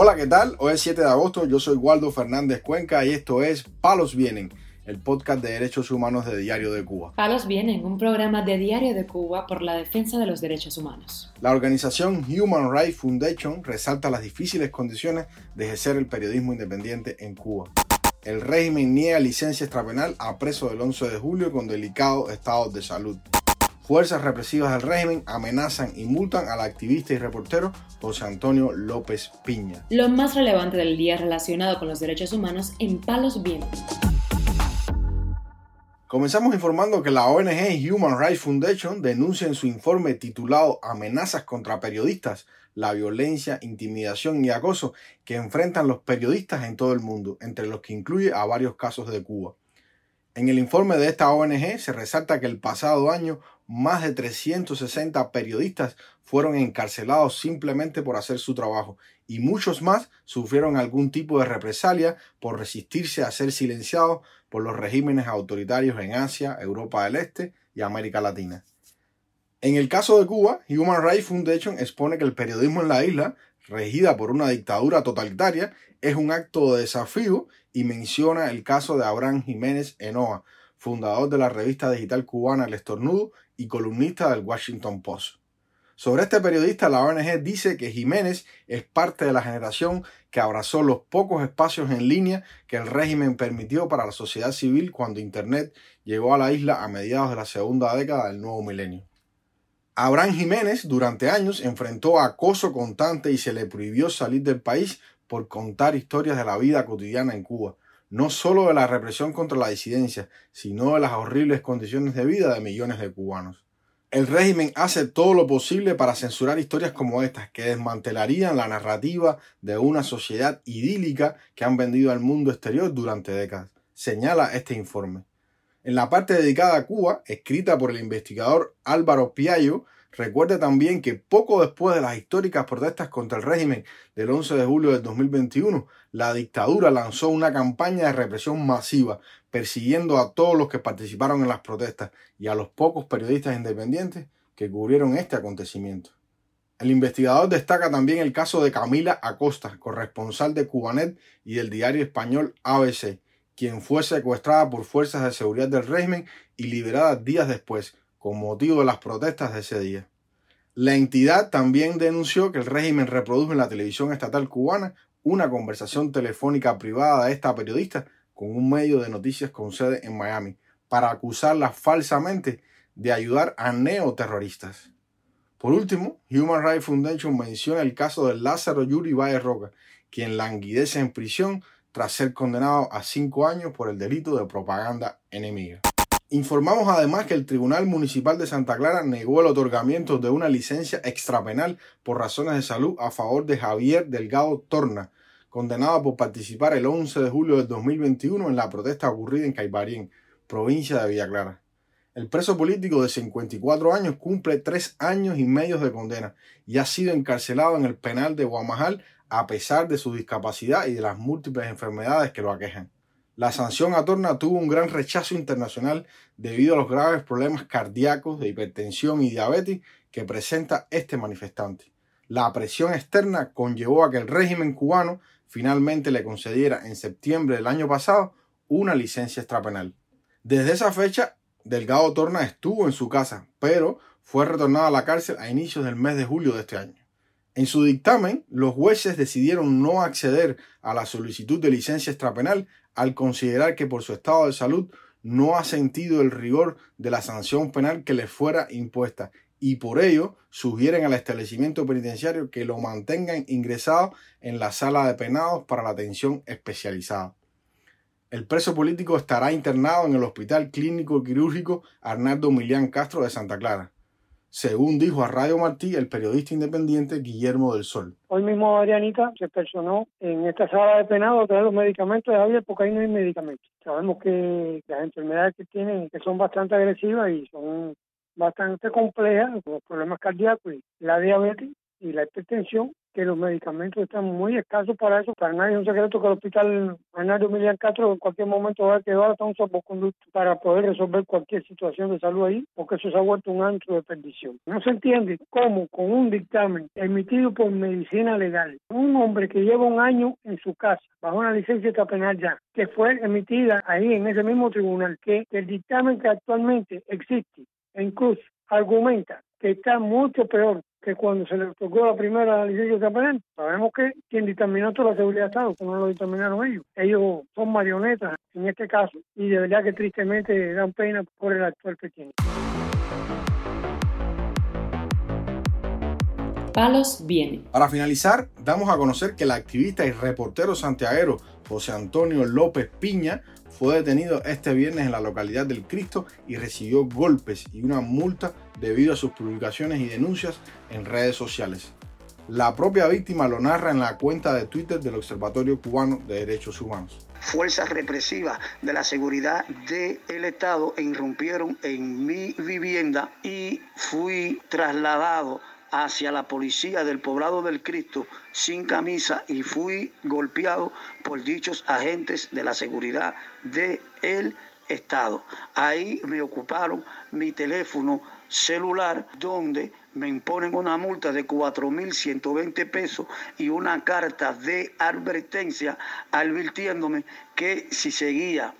Hola, ¿qué tal? Hoy es 7 de agosto, yo soy Waldo Fernández Cuenca y esto es Palos Vienen, el podcast de derechos humanos de Diario de Cuba. Palos Vienen, un programa de Diario de Cuba por la defensa de los derechos humanos. La organización Human Rights Foundation resalta las difíciles condiciones de ejercer el periodismo independiente en Cuba. El régimen niega licencia extrapenal a presos del 11 de julio con delicado estado de salud. Fuerzas represivas del régimen amenazan y multan al activista y reportero José Antonio López Piña. Lo más relevante del día relacionado con los derechos humanos en Palos Vientos. Comenzamos informando que la ONG Human Rights Foundation denuncia en su informe titulado Amenazas contra periodistas la violencia, intimidación y acoso que enfrentan los periodistas en todo el mundo, entre los que incluye a varios casos de Cuba. En el informe de esta ONG se resalta que el pasado año más de 360 periodistas fueron encarcelados simplemente por hacer su trabajo y muchos más sufrieron algún tipo de represalia por resistirse a ser silenciados por los regímenes autoritarios en Asia, Europa del Este y América Latina. En el caso de Cuba, Human Rights Foundation expone que el periodismo en la isla, regida por una dictadura totalitaria, es un acto de desafío y menciona el caso de Abraham Jiménez Enoa, fundador de la revista digital cubana El Estornudo y columnista del Washington Post. Sobre este periodista, la ONG dice que Jiménez es parte de la generación que abrazó los pocos espacios en línea que el régimen permitió para la sociedad civil cuando Internet llegó a la isla a mediados de la segunda década del nuevo milenio. Abraham Jiménez durante años enfrentó acoso constante y se le prohibió salir del país por contar historias de la vida cotidiana en Cuba, no solo de la represión contra la disidencia, sino de las horribles condiciones de vida de millones de cubanos. El régimen hace todo lo posible para censurar historias como estas, que desmantelarían la narrativa de una sociedad idílica que han vendido al mundo exterior durante décadas, señala este informe. En la parte dedicada a Cuba, escrita por el investigador Álvaro Piallo, Recuerde también que poco después de las históricas protestas contra el régimen del 11 de julio del 2021, la dictadura lanzó una campaña de represión masiva, persiguiendo a todos los que participaron en las protestas y a los pocos periodistas independientes que cubrieron este acontecimiento. El investigador destaca también el caso de Camila Acosta, corresponsal de Cubanet y del diario español ABC, quien fue secuestrada por fuerzas de seguridad del régimen y liberada días después, con motivo de las protestas de ese día. La entidad también denunció que el régimen reprodujo en la televisión estatal cubana una conversación telefónica privada de esta periodista con un medio de noticias con sede en Miami para acusarla falsamente de ayudar a neoterroristas. Por último, Human Rights Foundation menciona el caso de Lázaro Yuri Valle Roca, quien languidece en prisión tras ser condenado a cinco años por el delito de propaganda enemiga. Informamos además que el Tribunal Municipal de Santa Clara negó el otorgamiento de una licencia extrapenal por razones de salud a favor de Javier Delgado Torna, condenado por participar el 11 de julio del 2021 en la protesta ocurrida en Caibarien, provincia de Villa Clara. El preso político de 54 años cumple tres años y medio de condena y ha sido encarcelado en el penal de Guamajal a pesar de su discapacidad y de las múltiples enfermedades que lo aquejan. La sanción a Torna tuvo un gran rechazo internacional debido a los graves problemas cardíacos, de hipertensión y diabetes que presenta este manifestante. La presión externa conllevó a que el régimen cubano finalmente le concediera en septiembre del año pasado una licencia extrapenal. Desde esa fecha, Delgado Torna estuvo en su casa, pero fue retornado a la cárcel a inicios del mes de julio de este año. En su dictamen, los jueces decidieron no acceder a la solicitud de licencia extrapenal al considerar que por su estado de salud no ha sentido el rigor de la sanción penal que le fuera impuesta y por ello sugieren al establecimiento penitenciario que lo mantengan ingresado en la sala de penados para la atención especializada. El preso político estará internado en el Hospital Clínico Quirúrgico Arnaldo Milián Castro de Santa Clara según dijo a Radio Martí el periodista independiente Guillermo del Sol. Hoy mismo Adrianita se personó en esta sala de penado a traer los medicamentos de Javier porque ahí no hay medicamentos. Sabemos que las enfermedades que tienen que son bastante agresivas y son bastante complejas, los problemas cardíacos y la diabetes y la hipertensión que los medicamentos están muy escasos para eso. Para nadie es un secreto que el hospital Arnaldo Milian Castro en cualquier momento va a quedar hasta un salvoconducto para poder resolver cualquier situación de salud ahí, porque eso se ha vuelto un antro de perdición. No se entiende cómo con un dictamen emitido por medicina legal, un hombre que lleva un año en su casa, bajo una licencia penal ya, que fue emitida ahí en ese mismo tribunal, que el dictamen que actualmente existe, incluso argumenta que está mucho peor que cuando se le tocó la primera licencia penal. Sabemos que quien dictaminó toda la seguridad de Estado, que no lo determinaron ellos. Ellos son marionetas en este caso y de verdad que tristemente dan pena por el actual pequeño. Palos viene. Para finalizar, damos a conocer que el activista y reportero santiaguero José Antonio López Piña fue detenido este viernes en la localidad del Cristo y recibió golpes y una multa debido a sus publicaciones y denuncias en redes sociales. La propia víctima lo narra en la cuenta de Twitter del Observatorio Cubano de Derechos Humanos. Fuerzas represivas de la seguridad del Estado irrumpieron en mi vivienda y fui trasladado hacia la policía del poblado del Cristo sin camisa y fui golpeado por dichos agentes de la seguridad del Estado. Ahí me ocuparon mi teléfono celular donde me imponen una multa de 4.120 pesos y una carta de advertencia advirtiéndome que si seguía,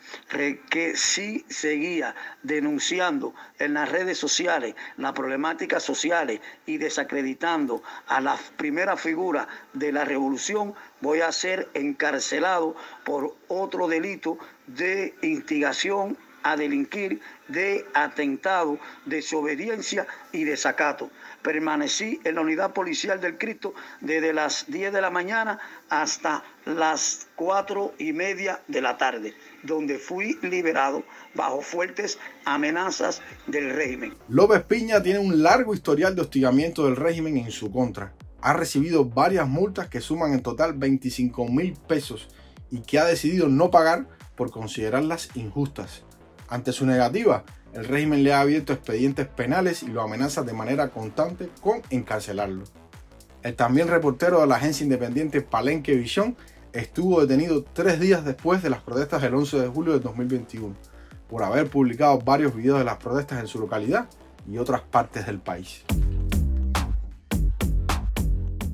que si seguía denunciando en las redes sociales las problemáticas sociales y desacreditando a la primera figura de la revolución, voy a ser encarcelado por otro delito de instigación a delinquir de atentado, desobediencia y desacato. Permanecí en la unidad policial del Cristo desde las 10 de la mañana hasta las 4 y media de la tarde, donde fui liberado bajo fuertes amenazas del régimen. López Piña tiene un largo historial de hostigamiento del régimen en su contra. Ha recibido varias multas que suman en total 25 mil pesos y que ha decidido no pagar por considerarlas injustas. Ante su negativa, el régimen le ha abierto expedientes penales y lo amenaza de manera constante con encarcelarlo. El también reportero de la agencia independiente Palenque Visión estuvo detenido tres días después de las protestas del 11 de julio de 2021 por haber publicado varios videos de las protestas en su localidad y otras partes del país.